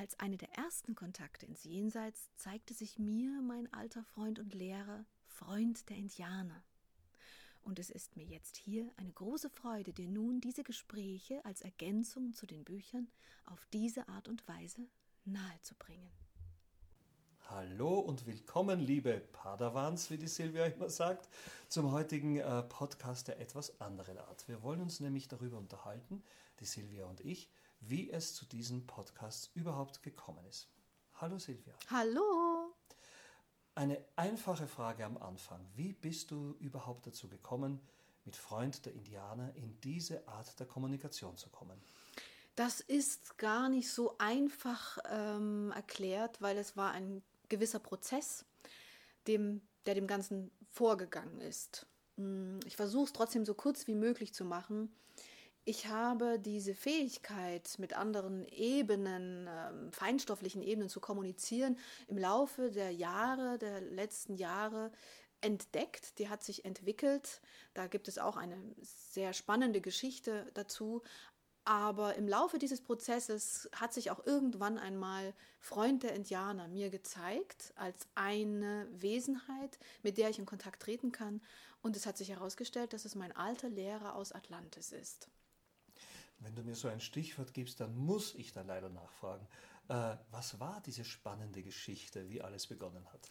Als eine der ersten Kontakte ins Jenseits zeigte sich mir mein alter Freund und Lehrer, Freund der Indianer. Und es ist mir jetzt hier eine große Freude, dir nun diese Gespräche als Ergänzung zu den Büchern auf diese Art und Weise nahezubringen. Hallo und willkommen, liebe Padawans, wie die Silvia immer sagt, zum heutigen äh, Podcast der etwas anderen Art. Wir wollen uns nämlich darüber unterhalten, die Silvia und ich, wie es zu diesem Podcast überhaupt gekommen ist. Hallo Silvia. Hallo. Eine einfache Frage am Anfang. Wie bist du überhaupt dazu gekommen, mit Freund der Indianer in diese Art der Kommunikation zu kommen? Das ist gar nicht so einfach ähm, erklärt, weil es war ein gewisser Prozess, dem, der dem Ganzen vorgegangen ist. Hm, ich versuche es trotzdem so kurz wie möglich zu machen ich habe diese Fähigkeit, mit anderen Ebenen, äh, feinstofflichen Ebenen zu kommunizieren, im Laufe der Jahre, der letzten Jahre entdeckt, die hat sich entwickelt. Da gibt es auch eine sehr spannende Geschichte dazu. Aber im Laufe dieses Prozesses hat sich auch irgendwann einmal Freund der Indianer mir gezeigt als eine Wesenheit, mit der ich in Kontakt treten kann. Und es hat sich herausgestellt, dass es mein alter Lehrer aus Atlantis ist. Wenn du mir so ein Stichwort gibst, dann muss ich da leider nachfragen. Äh, was war diese spannende Geschichte, wie alles begonnen hat?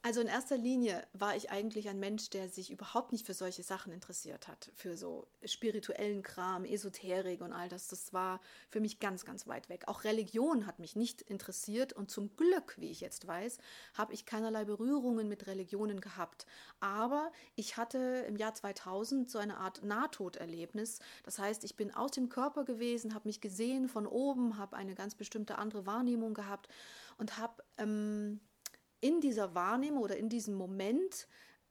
Also in erster Linie war ich eigentlich ein Mensch, der sich überhaupt nicht für solche Sachen interessiert hat, für so spirituellen Kram, Esoterik und all das. Das war für mich ganz, ganz weit weg. Auch Religion hat mich nicht interessiert und zum Glück, wie ich jetzt weiß, habe ich keinerlei Berührungen mit Religionen gehabt. Aber ich hatte im Jahr 2000 so eine Art Nahtoderlebnis. Das heißt, ich bin aus dem Körper gewesen, habe mich gesehen von oben, habe eine ganz bestimmte andere Wahrnehmung gehabt und habe ähm, in dieser Wahrnehmung oder in diesem Moment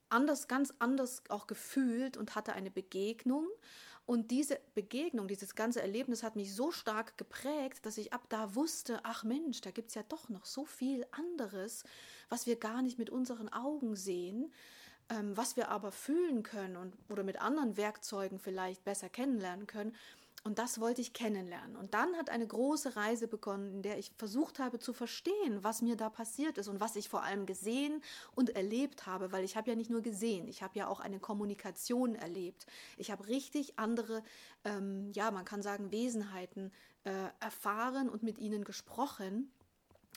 anders, ganz anders auch gefühlt und hatte eine Begegnung. Und diese Begegnung, dieses ganze Erlebnis hat mich so stark geprägt, dass ich ab da wusste, ach Mensch, da gibt es ja doch noch so viel anderes, was wir gar nicht mit unseren Augen sehen, ähm, was wir aber fühlen können und oder mit anderen Werkzeugen vielleicht besser kennenlernen können. Und das wollte ich kennenlernen. Und dann hat eine große Reise begonnen, in der ich versucht habe zu verstehen, was mir da passiert ist und was ich vor allem gesehen und erlebt habe, weil ich habe ja nicht nur gesehen, ich habe ja auch eine Kommunikation erlebt. Ich habe richtig andere, ähm, ja, man kann sagen, Wesenheiten äh, erfahren und mit ihnen gesprochen.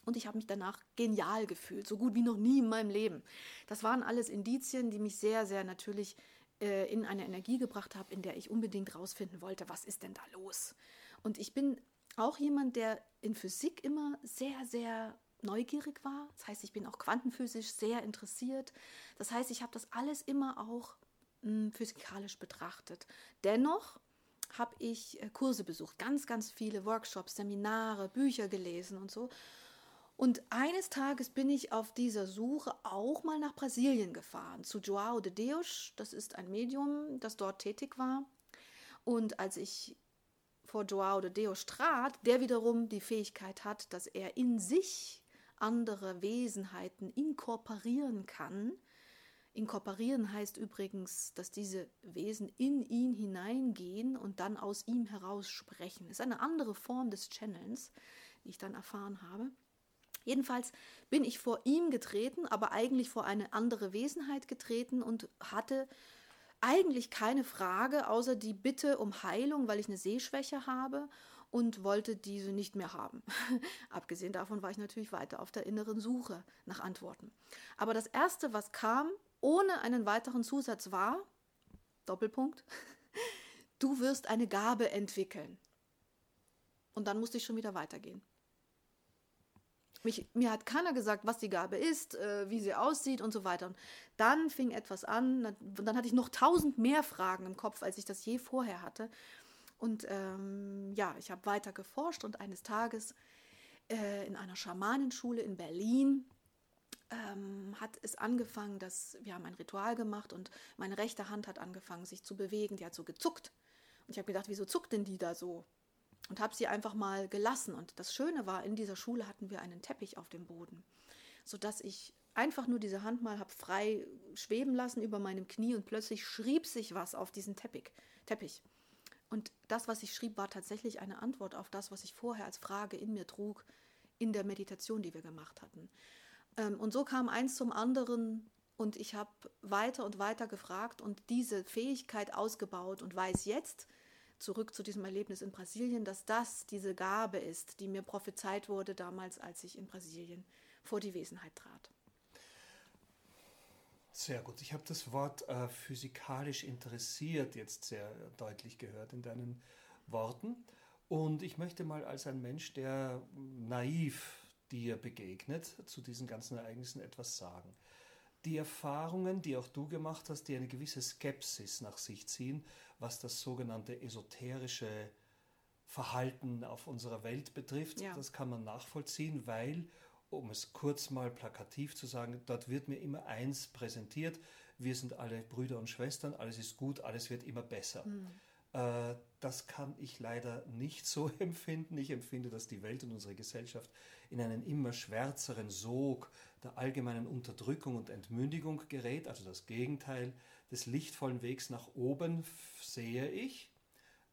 Und ich habe mich danach genial gefühlt, so gut wie noch nie in meinem Leben. Das waren alles Indizien, die mich sehr, sehr natürlich äh, in eine Energie gebracht habe, in der ich unbedingt rausfinden wollte, was ist denn da los. Und ich bin auch jemand, der in Physik immer sehr, sehr neugierig war. Das heißt, ich bin auch quantenphysisch sehr interessiert. Das heißt, ich habe das alles immer auch mh, hm, physikalisch betrachtet. Dennoch habe ich äh, Kurse besucht, ganz, ganz viele Workshops, Seminare, Bücher gelesen und so. Und eines Tages bin ich auf dieser Suche auch mal nach Brasilien gefahren, zu Joao de Deus. Das ist ein Medium, das dort tätig war. Und als ich vor Joao de Deus trat, der wiederum die Fähigkeit hat, dass er in sich andere Wesenheiten inkorporieren kann. Inkorporieren heißt übrigens, dass diese Wesen in ihn hineingehen und dann aus ihm heraus sprechen. Das ist eine andere Form des Channels, die ich dann erfahren habe. Jedenfalls bin ich vor ihm getreten, aber eigentlich vor eine andere Wesenheit getreten und hatte eigentlich keine Frage außer die Bitte um Heilung, weil ich eine Sehschwäche habe und wollte diese nicht mehr haben. Abgesehen davon war ich natürlich weiter auf der inneren Suche nach Antworten. Aber das Erste, was kam, ohne einen weiteren Zusatz war, Doppelpunkt, du wirst eine Gabe entwickeln. Und dann musste ich schon wieder weitergehen. Mich, mir hat keiner gesagt, was die Gabe ist, äh, wie sie aussieht und so weiter. Und dann fing etwas an, dann, dann hatte ich noch tausend mehr Fragen im Kopf, als ich das je vorher hatte. Und ähm, ja, ich habe weiter geforscht und eines Tages äh, in einer Schamanenschule in Berlin ähm, hat es angefangen, dass wir haben ein Ritual gemacht und meine rechte Hand hat angefangen, sich zu bewegen. Die hat so gezuckt. Und ich habe gedacht, wieso zuckt denn die da so? Und habe sie einfach mal gelassen. Und das Schöne war, in dieser Schule hatten wir einen Teppich auf dem Boden, sodass ich einfach nur diese Hand mal habe frei schweben lassen über meinem Knie und plötzlich schrieb sich was auf diesen Teppich. Teppich. Und das, was ich schrieb, war tatsächlich eine Antwort auf das, was ich vorher als Frage in mir trug, in der Meditation, die wir gemacht hatten. Ähm, und so kam eins zum anderen und ich habe weiter und weiter gefragt und diese Fähigkeit ausgebaut und weiß jetzt, zurück zu diesem Erlebnis in Brasilien, dass das diese Gabe ist, die mir prophezeit wurde damals, als ich in Brasilien vor die Wesenheit trat. Sehr gut. Ich habe das Wort äh, physikalisch interessiert jetzt sehr deutlich gehört in deinen Worten. Und ich möchte mal als ein Mensch, der naiv dir begegnet, zu diesen ganzen Ereignissen etwas sagen. Die Erfahrungen, die auch du gemacht hast, die eine gewisse Skepsis nach sich ziehen, was das sogenannte esoterische Verhalten auf unserer Welt betrifft, ja. das kann man nachvollziehen, weil um es kurz mal plakativ zu sagen, dort wird mir immer eins präsentiert, wir sind alle Brüder und Schwestern, alles ist gut, alles wird immer besser. Mhm. Äh, das kann ich leider nicht so empfinden. Ich empfinde, dass die Welt und unsere Gesellschaft in einen immer schwärzeren Sog der allgemeinen Unterdrückung und Entmündigung gerät, also das Gegenteil des lichtvollen Wegs nach oben sehe ich,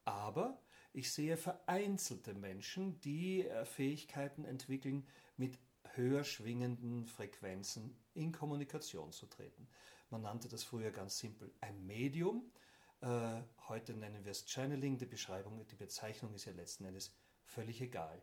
aber ich sehe vereinzelte Menschen, die äh, Fähigkeiten entwickeln, mit höher schwingenden Frequenzen in Kommunikation zu treten. Man nannte das früher ganz simpel ein Medium. Äh, heute nennen wir es Channeling. Die Beschreibung, die Bezeichnung ist ja letzten Endes völlig egal.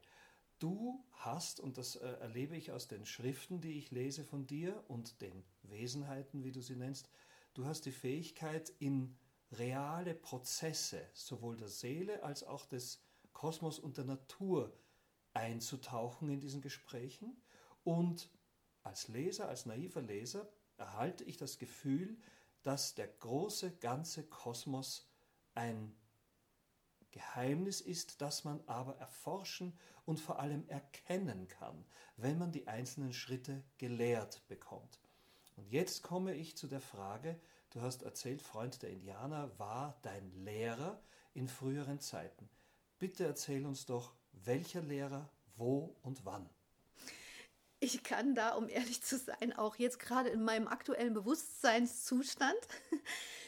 Du hast, und das äh, erlebe ich aus den Schriften, die ich lese von dir und den Wesenheiten, wie du sie nennst, du hast die Fähigkeit, in reale Prozesse sowohl der Seele als auch des Kosmos und der Natur einzutauchen in diesen Gesprächen. Und als Leser, als naiver Leser, erhalte ich das Gefühl, dass der große ganze Kosmos ein Geheimnis ist, das man aber erforschen und vor allem erkennen kann, wenn man die einzelnen Schritte gelehrt bekommt. Und jetzt komme ich zu der Frage, du hast erzählt, Freund der Indianer war dein Lehrer in früheren Zeiten. Bitte erzähl uns doch, welcher Lehrer, wo und wann ich kann da, um ehrlich zu sein, auch jetzt gerade in meinem aktuellen Bewusstseinszustand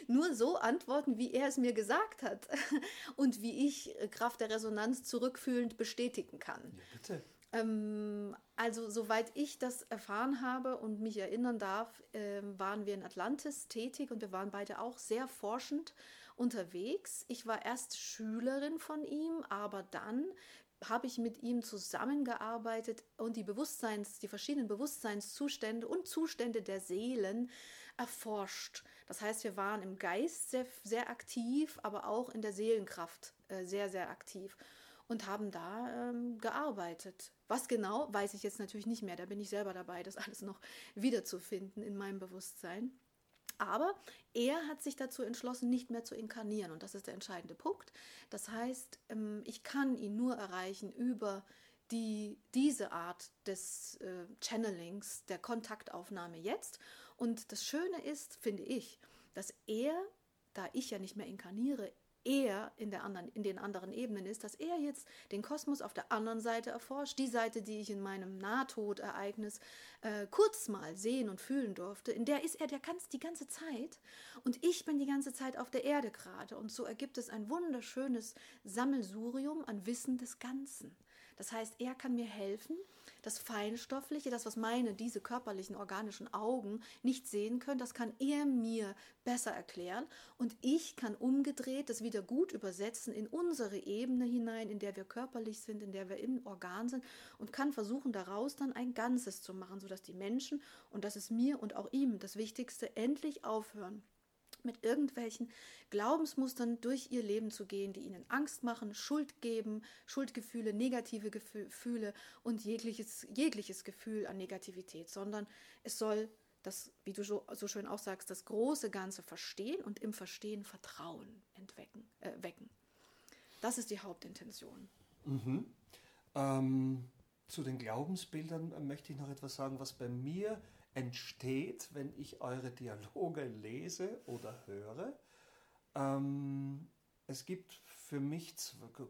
nur so antworten, wie er es mir gesagt hat und wie ich äh, Kraft der Resonanz zurückfühlend bestätigen kann. Ja, bitte. Ähm, also, soweit ich das erfahren habe und mich erinnern darf, äh, waren wir in Atlantis tätig und wir waren beide auch sehr forschend unterwegs. Ich war erst Schülerin von ihm, aber dann habe ich mit ihm zusammengearbeitet und die Bewusstseins, die verschiedenen Bewusstseinszustände und Zustände der Seelen erforscht. Das heißt, wir waren im Geist sehr, sehr aktiv, aber auch in der Seelenkraft äh, sehr, sehr aktiv und haben da ähm, gearbeitet. Was genau, weiß ich jetzt natürlich nicht mehr. Da bin ich selber dabei, das alles noch wiederzufinden in meinem Bewusstsein. Aber er hat sich dazu entschlossen, nicht mehr zu inkarnieren. Und das ist der entscheidende Punkt. Das heißt, ähm, ich kann ihn nur erreichen über die, diese Art des äh, Channelings, der Kontaktaufnahme jetzt. Und das Schöne ist, finde ich, dass er, da ich ja nicht mehr inkarniere, er in, der anderen, in den anderen Ebenen ist, dass er jetzt den Kosmos auf der anderen Seite erforscht, die Seite, die ich in meinem Nahtodereignis äh, kurz mal sehen und fühlen durfte, in der ist er der ganz, die ganze Zeit. Und ich bin die ganze Zeit auf der Erde gerade. Und so ergibt es ein wunderschönes Sammelsurium an Wissen des Ganzen. Das heißt, er kann mir helfen, das Feinstoffliche, das, was meine, diese körperlichen organischen Augen nicht sehen können, das kann er mir besser erklären. Und ich kann umgedreht das wieder gut übersetzen in unsere Ebene hinein, in der wir körperlich sind, in der wir im Organ sind und kann versuchen, daraus dann ein Ganzes zu machen, sodass die Menschen, und das ist mir und auch ihm das Wichtigste, endlich aufhören mit irgendwelchen Glaubensmustern durch ihr Leben zu gehen, die ihnen Angst machen, Schuld geben, Schuldgefühle, negative Gefühle und jegliches, jegliches Gefühl an Negativität, sondern es soll das, wie du so, schön auch sagst, das große Ganze verstehen und im Verstehen Vertrauen entwecken, äh, wecken. Das ist die Hauptintention. Mhm. Ähm, zu den Glaubensbildern möchte ich noch etwas sagen, was bei mir entsteht, wenn ich eure Dialoge lese oder höre. Ähm, es gibt für mich,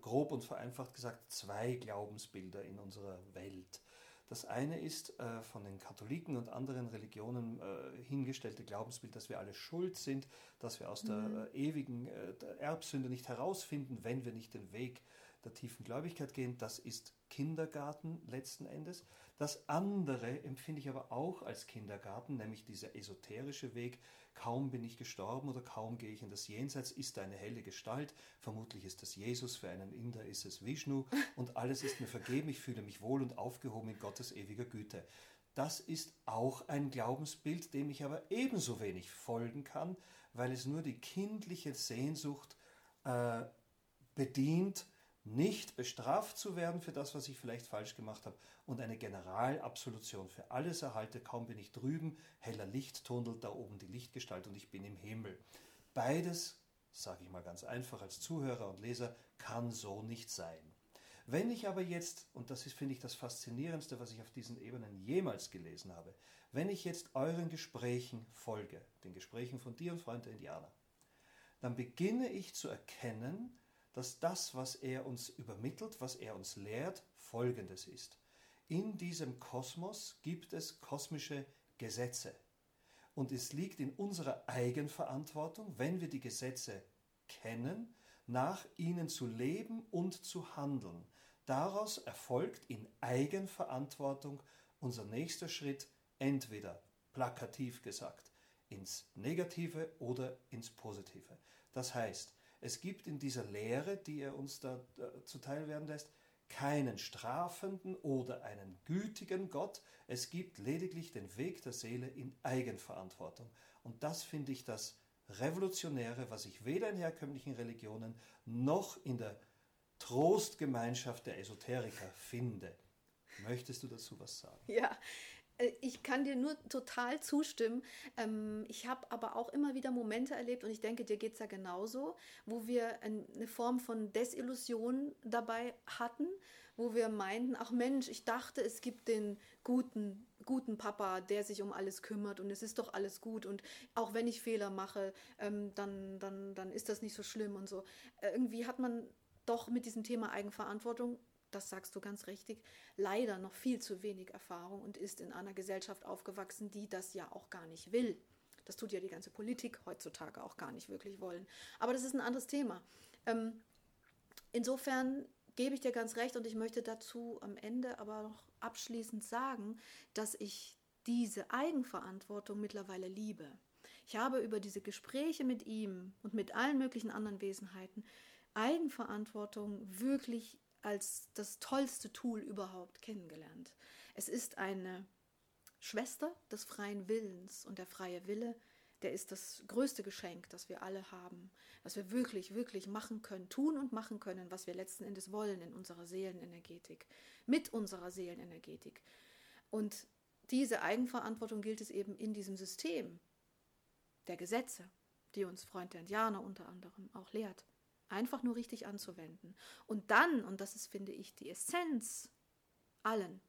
grob und vereinfacht gesagt, zwei Glaubensbilder in unserer Welt. Das eine ist äh, von den Katholiken und anderen Religionen äh, hingestellte Glaubensbild, dass wir alle schuld sind, dass wir aus mhm. der äh, ewigen der Erbsünde nicht herausfinden, wenn wir nicht den Weg der tiefen Gläubigkeit gehen. Das ist Kindergarten letzten Endes. Das andere empfinde ich aber auch als Kindergarten, nämlich dieser esoterische Weg. Kaum bin ich gestorben oder kaum gehe ich in das Jenseits, ist eine helle Gestalt. Vermutlich ist das Jesus, für einen Inder ist es Vishnu und alles ist mir vergeben. Ich fühle mich wohl und aufgehoben in Gottes ewiger Güte. Das ist auch ein Glaubensbild, dem ich aber ebenso wenig folgen kann, weil es nur die kindliche Sehnsucht äh, bedient, nicht bestraft zu werden für das, was ich vielleicht falsch gemacht habe und eine Generalabsolution für alles erhalte. Kaum bin ich drüben, heller Lichttunnel, da oben die Lichtgestalt und ich bin im Himmel. Beides, sage ich mal ganz einfach als Zuhörer und Leser, kann so nicht sein. Wenn ich aber jetzt, und das ist, finde ich, das Faszinierendste, was ich auf diesen Ebenen jemals gelesen habe, wenn ich jetzt euren Gesprächen folge, den Gesprächen von dir und Freund der Indianer, dann beginne ich zu erkennen, dass das, was er uns übermittelt, was er uns lehrt, folgendes ist. In diesem Kosmos gibt es kosmische Gesetze. Und es liegt in unserer Eigenverantwortung, wenn wir die Gesetze kennen, nach ihnen zu leben und zu handeln. Daraus erfolgt in Eigenverantwortung unser nächster Schritt, entweder plakativ gesagt, ins Negative oder ins Positive. Das heißt, es gibt in dieser Lehre, die er uns da äh, zuteil werden lässt, keinen strafenden oder einen gütigen Gott. Es gibt lediglich den Weg der Seele in Eigenverantwortung. Und das finde ich das Revolutionäre, was ich weder in herkömmlichen Religionen noch in der Trostgemeinschaft der Esoteriker finde. Möchtest du dazu was sagen? Ja, ich kann dir nur total zustimmen. Ähm, ich habe aber auch immer wieder Momente erlebt und ich denke, dir geht es ja genauso, wo wir eine Form von Desillusion dabei hatten, wo wir meinten, ach Mensch, ich dachte, es gibt den guten, guten Papa, der sich um alles kümmert und es ist doch alles gut und auch wenn ich Fehler mache, ähm, dann, dann, dann ist das nicht so schlimm und so. Äh, irgendwie hat man doch mit diesem Thema Eigenverantwortung das sagst du ganz richtig, leider noch viel zu wenig Erfahrung und ist in einer Gesellschaft aufgewachsen, die das ja auch gar nicht will. Das tut ja die ganze Politik heutzutage auch gar nicht wirklich wollen. Aber das ist ein anderes Thema. Ähm, insofern gebe ich dir ganz recht und ich möchte dazu am Ende aber noch abschließend sagen, dass ich diese Eigenverantwortung mittlerweile liebe. Ich habe über diese Gespräche mit ihm und mit allen möglichen anderen Wesenheiten Eigenverantwortung wirklich als das tollste Tool überhaupt kennengelernt. Es ist eine Schwester des freien Willens und der freie Wille, der ist das größte Geschenk, das wir alle haben, was wir wirklich, wirklich machen können, tun und machen können, was wir letzten Endes wollen in unserer Seelenenergetik, mit unserer Seelenenergetik. Und diese Eigenverantwortung gilt es eben in diesem System der Gesetze, die uns Freund der Indianer unter anderem auch lehrt einfach nur richtig anzuwenden. Und dann, und das ist, finde ich, die Essenz allen,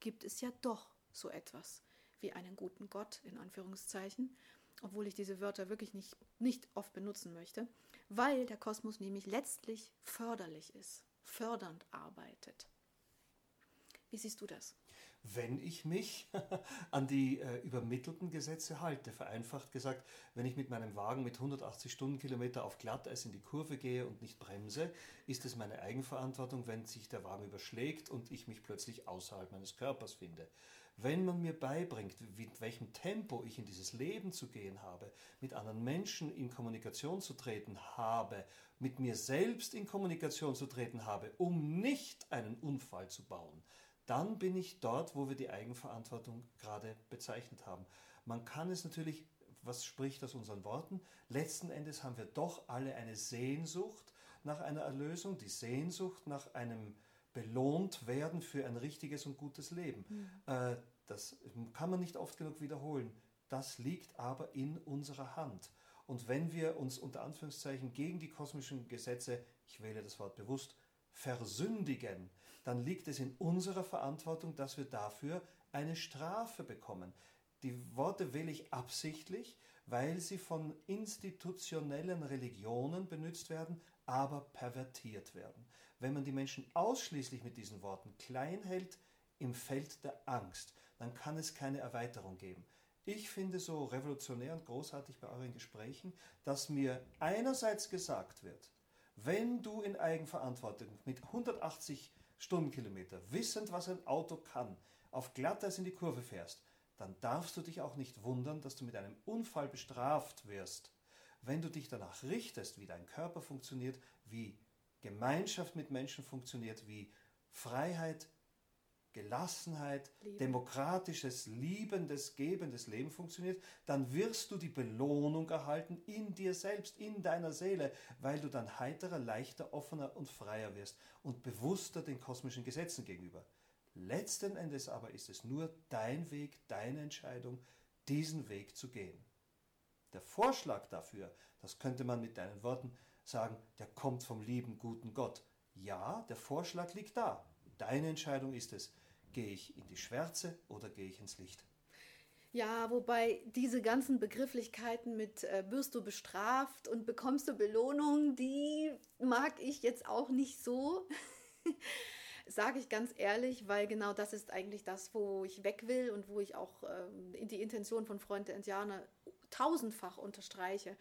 gibt es ja doch so etwas wie einen guten Gott, in Anführungszeichen, obwohl ich diese Wörter wirklich nicht, nicht oft benutzen möchte, weil der Kosmos nämlich letztlich förderlich ist, fördernd arbeitet. Wie siehst du das? Wenn ich mich an die äh, übermittelten Gesetze halte. Vereinfacht gesagt, wenn ich mit meinem Wagen mit 180 Stundenkilometer auf Glatteis in die Kurve gehe und nicht bremse, ist es meine Eigenverantwortung, wenn sich der Wagen überschlägt und ich mich plötzlich außerhalb meines Körpers finde. Wenn man mir beibringt, mit welchem Tempo ich in dieses Leben zu gehen habe, mit anderen Menschen in Kommunikation zu treten habe, mit mir selbst in Kommunikation zu treten habe, um nicht einen Unfall zu bauen, dann bin ich dort, wo wir die Eigenverantwortung gerade bezeichnet haben. Man kann es natürlich, was spricht aus unseren Worten, letzten Endes haben wir doch alle eine Sehnsucht nach einer Erlösung, die Sehnsucht nach einem belohnt werden für ein richtiges und gutes Leben. Mhm. Das kann man nicht oft genug wiederholen. Das liegt aber in unserer Hand. Und wenn wir uns unter Anführungszeichen gegen die kosmischen Gesetze, ich wähle das Wort bewusst, versündigen, dann liegt es in unserer Verantwortung, dass wir dafür eine Strafe bekommen. Die Worte wähle ich absichtlich, weil sie von institutionellen Religionen benutzt werden, aber pervertiert werden. Wenn man die Menschen ausschließlich mit diesen Worten klein hält im Feld der Angst, dann kann es keine Erweiterung geben. Ich finde so revolutionär und großartig bei euren Gesprächen, dass mir einerseits gesagt wird, wenn du in Eigenverantwortung mit 180 Stundenkilometer, wissend, was ein Auto kann, auf Glatteis in die Kurve fährst, dann darfst du dich auch nicht wundern, dass du mit einem Unfall bestraft wirst. Wenn du dich danach richtest, wie dein Körper funktioniert, wie Gemeinschaft mit Menschen funktioniert, wie Freiheit, Gelassenheit, Liebe. demokratisches, liebendes, gebendes Leben funktioniert, dann wirst du die Belohnung erhalten in dir selbst, in deiner Seele, weil du dann heiterer, leichter, offener und freier wirst und bewusster den kosmischen Gesetzen gegenüber. Letzten Endes aber ist es nur dein Weg, deine Entscheidung, diesen Weg zu gehen. Der Vorschlag dafür, das könnte man mit deinen Worten sagen, der kommt vom lieben, guten Gott. Ja, der Vorschlag liegt da. Deine Entscheidung ist es. Gehe ich in die Schwärze oder gehe ich ins Licht? Ja, wobei diese ganzen Begrifflichkeiten mit äh, wirst du bestraft und bekommst du Belohnung, die mag ich jetzt auch nicht so. Sage ich ganz ehrlich, weil genau das ist eigentlich das, wo ich weg will und wo ich auch äh, die Intention von Freund der Indianer tausendfach unterstreiche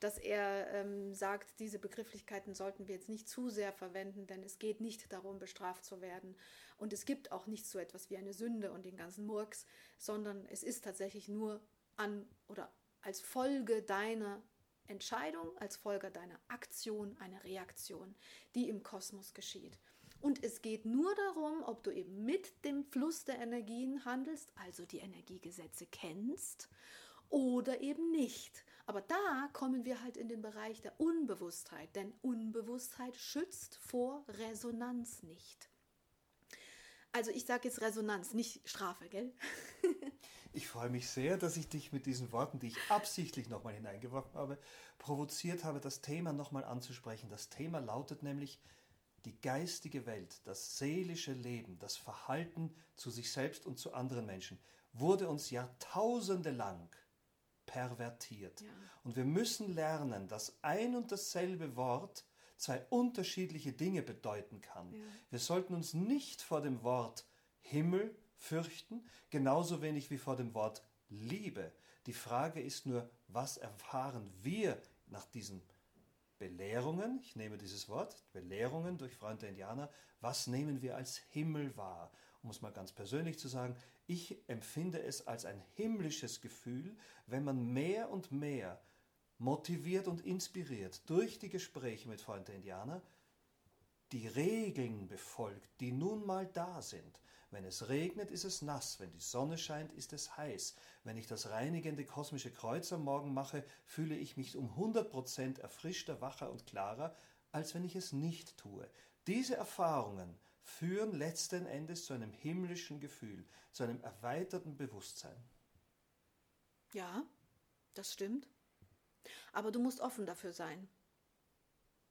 dass er ähm, sagt, diese Begrifflichkeiten sollten wir jetzt nicht zu sehr verwenden, denn es geht nicht darum, bestraft zu werden. Und es gibt auch nicht so etwas wie eine Sünde und den ganzen Murks, sondern es ist tatsächlich nur an oder als Folge deiner Entscheidung, als Folge deiner Aktion eine Reaktion, die im Kosmos geschieht. Und es geht nur darum, ob du eben mit dem Fluss der Energien handelst, also die Energiegesetze kennst, oder eben nicht. Aber da kommen wir halt in den Bereich der Unbewusstheit, denn Unbewusstheit schützt vor Resonanz nicht. Also ich sage jetzt Resonanz, nicht Strafe, gell? ich freue mich sehr, dass ich dich mit diesen Worten, die ich absichtlich nochmal hineingeworfen habe, provoziert habe, das Thema nochmal anzusprechen. Das Thema lautet nämlich die geistige Welt, das seelische Leben, das Verhalten zu sich selbst und zu anderen Menschen wurde uns jahrtausende lang pervertiert. Ja. Und wir müssen lernen, dass ein und dasselbe Wort zwei unterschiedliche Dinge bedeuten kann. Ja. Wir sollten uns nicht vor dem Wort Himmel fürchten, genauso wenig wie vor dem Wort Liebe. Die Frage ist nur, was erfahren wir nach diesen Belehrungen, ich nehme dieses Wort, Belehrungen durch Freunde der Indianer, was nehmen wir als Himmel wahr? Um es mal ganz persönlich zu sagen, ich empfinde es als ein himmlisches Gefühl, wenn man mehr und mehr motiviert und inspiriert durch die Gespräche mit Freunden der Indianer die Regeln befolgt, die nun mal da sind. Wenn es regnet, ist es nass, wenn die Sonne scheint, ist es heiß. Wenn ich das reinigende kosmische Kreuz am Morgen mache, fühle ich mich um 100% erfrischter, wacher und klarer, als wenn ich es nicht tue. Diese Erfahrungen führen letzten Endes zu einem himmlischen Gefühl, zu einem erweiterten Bewusstsein. Ja, das stimmt. Aber du musst offen dafür sein.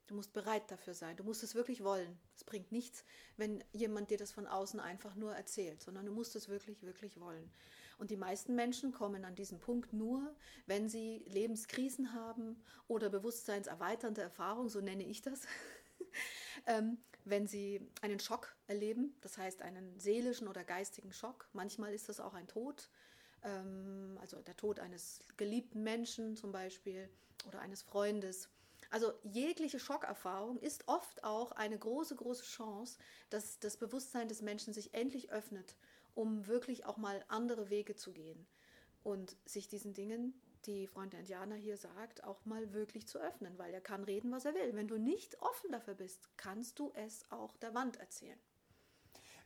Du musst bereit dafür sein. Du musst es wirklich wollen. Es bringt nichts, wenn jemand dir das von außen einfach nur erzählt, sondern du musst es wirklich, wirklich wollen. Und die meisten Menschen kommen an diesen Punkt nur, wenn sie Lebenskrisen haben oder bewusstseinserweiternde Erfahrungen, so nenne ich das. ähm, wenn sie einen Schock erleben, das heißt einen seelischen oder geistigen Schock. Manchmal ist das auch ein Tod, ähm, also der Tod eines geliebten Menschen zum Beispiel oder eines Freundes. Also jegliche Schockerfahrung ist oft auch eine große, große Chance, dass das Bewusstsein des Menschen sich endlich öffnet, um wirklich auch mal andere Wege zu gehen und sich diesen Dingen die Freund Indianer hier sagt, auch mal wirklich zu öffnen, weil er kann reden, was er will. Wenn du nicht offen dafür bist, kannst du es auch der Wand erzählen.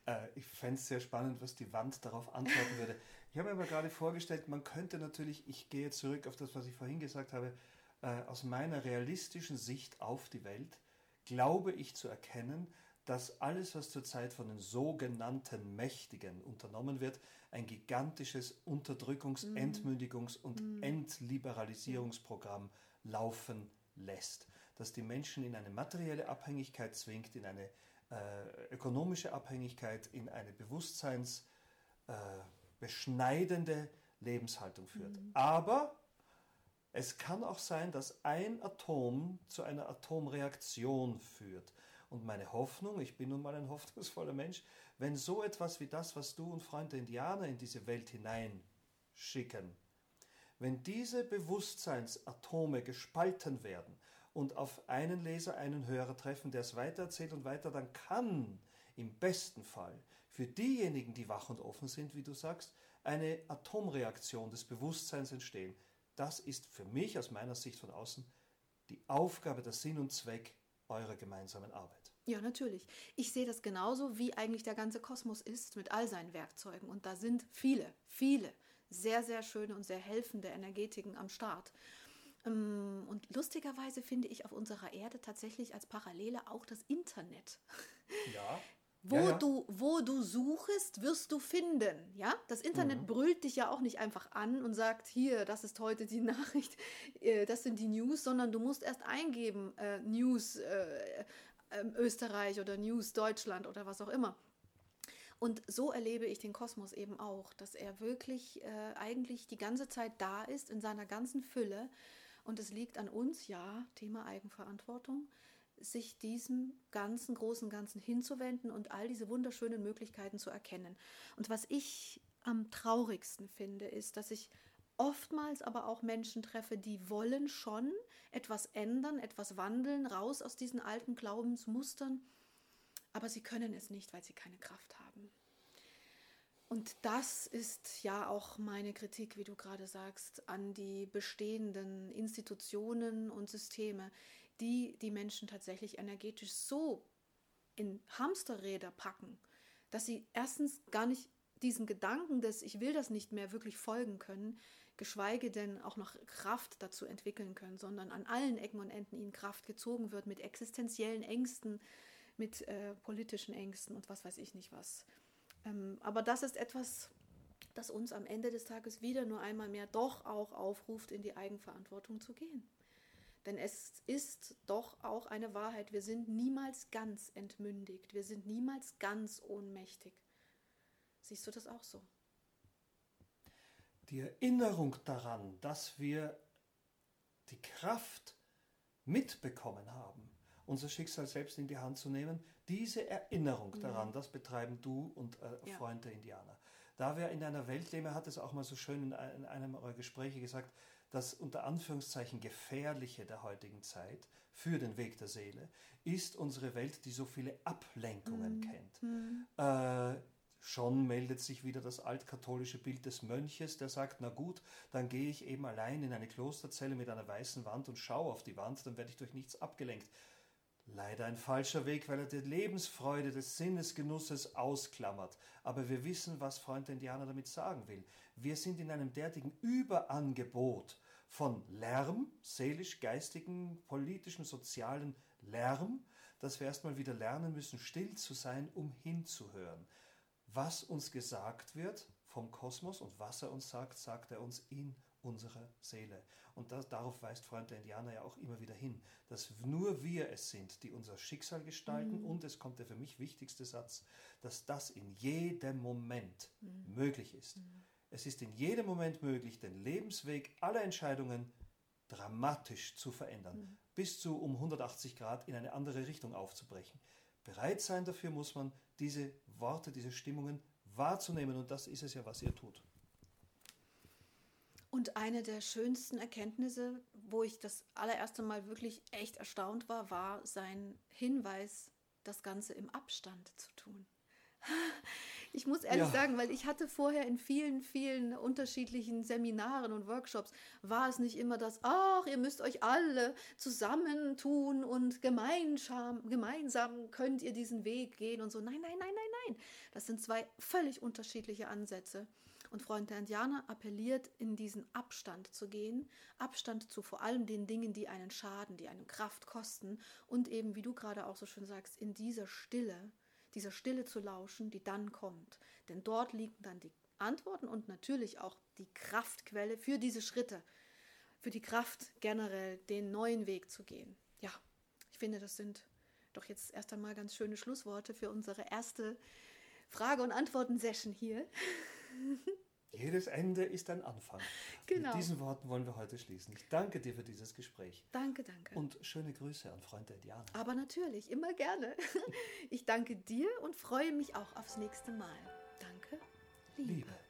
Äh, ich fände es sehr spannend, was die Wand darauf antworten würde. Ich habe mir aber gerade vorgestellt, man könnte natürlich, ich gehe zurück auf das, was ich vorhin gesagt habe, äh, aus meiner realistischen Sicht auf die Welt, glaube ich zu erkennen, dass alles, was zurzeit von den sogenannten Mächtigen unternommen wird, ein gigantisches Unterdrückungs-, mm. Entmündigungs- und mm. Entliberalisierungsprogramm laufen lässt, das die Menschen in eine materielle Abhängigkeit zwingt, in eine äh, ökonomische Abhängigkeit, in eine bewusstseinsbeschneidende, äh, Lebenshaltung führt. Mhm. Aber es kann auch sein, dass ein Atom zu einer Atomreaktion führt. Und meine Hoffnung, ich bin nun mal ein hoffnungsvoller Mensch, wenn so etwas wie das, was du und Freunde Indianer in diese Welt hineinschicken, wenn diese Bewusstseinsatome gespalten werden und auf einen Leser, einen Hörer treffen, der es weitererzählt und weiter, dann kann im besten Fall für diejenigen, die wach und offen sind, wie du sagst, eine Atomreaktion des Bewusstseins entstehen. Das ist für mich aus meiner Sicht von außen die Aufgabe, der Sinn und Zweck eurer gemeinsamen Arbeit. Ja, natürlich. Ich sehe das genauso, wie eigentlich der ganze Kosmos ist mit all seinen Werkzeugen. Und da sind viele, viele sehr, sehr schöne und sehr helfende Energetiken am Start. Ähm, und lustigerweise finde ich auf unserer Erde tatsächlich als Parallele auch das Internet. Ja. Wo, ja, ja. Du, wo du suchst, wirst du finden. Ja? Das Internet mhm. brüllt dich ja auch nicht einfach an und sagt, hier, das ist heute die Nachricht, äh, das sind die News, sondern du musst erst eingeben, äh, News äh, ähm, Österreich oder News Deutschland oder was auch immer. Und so erlebe ich den Kosmos eben auch, dass er wirklich äh, eigentlich die ganze Zeit da ist in seiner ganzen Fülle. Und es liegt an uns, ja, Thema Eigenverantwortung, sich diesem ganzen großen Ganzen hinzuwenden und all diese wunderschönen Möglichkeiten zu erkennen. Und was ich am traurigsten finde, ist, dass ich oftmals aber auch Menschen treffe, die wollen schon etwas ändern, etwas wandeln, raus aus diesen alten Glaubensmustern, aber sie können es nicht, weil sie keine Kraft haben. Und das ist ja auch meine Kritik, wie du gerade sagst, an die bestehenden Institutionen und Systeme, die die Menschen tatsächlich energetisch so in Hamsterräder packen, dass sie erstens gar nicht diesen Gedanken des Ich will das nicht mehr wirklich folgen können, geschweige denn auch noch Kraft dazu entwickeln können, sondern an allen Ecken und Enden ihnen Kraft gezogen wird mit existenziellen Ängsten, mit äh, politischen Ängsten und was weiß ich nicht was. Ähm, aber das ist etwas, das uns am Ende des Tages wieder nur einmal mehr doch auch aufruft, in die Eigenverantwortung zu gehen. Denn es ist doch auch eine Wahrheit, wir sind niemals ganz entmündigt, wir sind niemals ganz ohnmächtig. Siehst du das auch so? Die Erinnerung daran, dass wir die Kraft mitbekommen haben, unser Schicksal selbst in die Hand zu nehmen, diese Erinnerung daran, das betreiben du und äh, ja. Freund der Indianer. Da wir in einer Welt leben, er hat es auch mal so schön in, in einem eurer Gespräche gesagt, das unter Anführungszeichen gefährliche der heutigen Zeit für den Weg der Seele ist unsere Welt, die so viele Ablenkungen mhm. kennt. Mhm. Äh, Schon meldet sich wieder das altkatholische Bild des Mönches, der sagt, na gut, dann gehe ich eben allein in eine Klosterzelle mit einer weißen Wand und schaue auf die Wand, dann werde ich durch nichts abgelenkt. Leider ein falscher Weg, weil er die Lebensfreude des Sinnesgenusses ausklammert. Aber wir wissen, was Freund der Indianer damit sagen will. Wir sind in einem derartigen Überangebot von Lärm, seelisch, geistigen, politischen, sozialen Lärm, dass wir erstmal wieder lernen müssen, still zu sein, um hinzuhören. Was uns gesagt wird vom Kosmos und was er uns sagt, sagt er uns in unserer Seele. Und das, darauf weist Freund der Indianer ja auch immer wieder hin, dass nur wir es sind, die unser Schicksal gestalten. Mhm. Und es kommt der für mich wichtigste Satz, dass das in jedem Moment mhm. möglich ist. Mhm. Es ist in jedem Moment möglich, den Lebensweg aller Entscheidungen dramatisch zu verändern, mhm. bis zu um 180 Grad in eine andere Richtung aufzubrechen. Bereit sein dafür muss man, diese Worte, diese Stimmungen wahrzunehmen und das ist es ja, was ihr tut. Und eine der schönsten Erkenntnisse, wo ich das allererste Mal wirklich echt erstaunt war, war sein Hinweis, das Ganze im Abstand zu tun. Ich muss ehrlich ja. sagen, weil ich hatte vorher in vielen, vielen unterschiedlichen Seminaren und Workshops, war es nicht immer das, ach, ihr müsst euch alle zusammentun und gemeinsam, gemeinsam könnt ihr diesen Weg gehen und so. Nein, nein, nein, nein, nein. Das sind zwei völlig unterschiedliche Ansätze. Und Freund der Indianer appelliert, in diesen Abstand zu gehen, Abstand zu vor allem den Dingen, die einen schaden, die einem Kraft kosten und eben, wie du gerade auch so schön sagst, in dieser Stille dieser Stille zu lauschen, die dann kommt. Denn dort liegen dann die Antworten und natürlich auch die Kraftquelle für diese Schritte, für die Kraft generell, den neuen Weg zu gehen. Ja, ich finde, das sind doch jetzt erst einmal ganz schöne Schlussworte für unsere erste Frage- und Antworten-Session hier. Jedes Ende ist ein Anfang. Genau. Mit diesen Worten wollen wir heute schließen. Ich danke dir für dieses Gespräch. Danke, danke. Und schöne Grüße an Freund der Diana. Aber natürlich, immer gerne. Ich danke dir und freue mich auch aufs nächste Mal. Danke, Liebe. Liebe.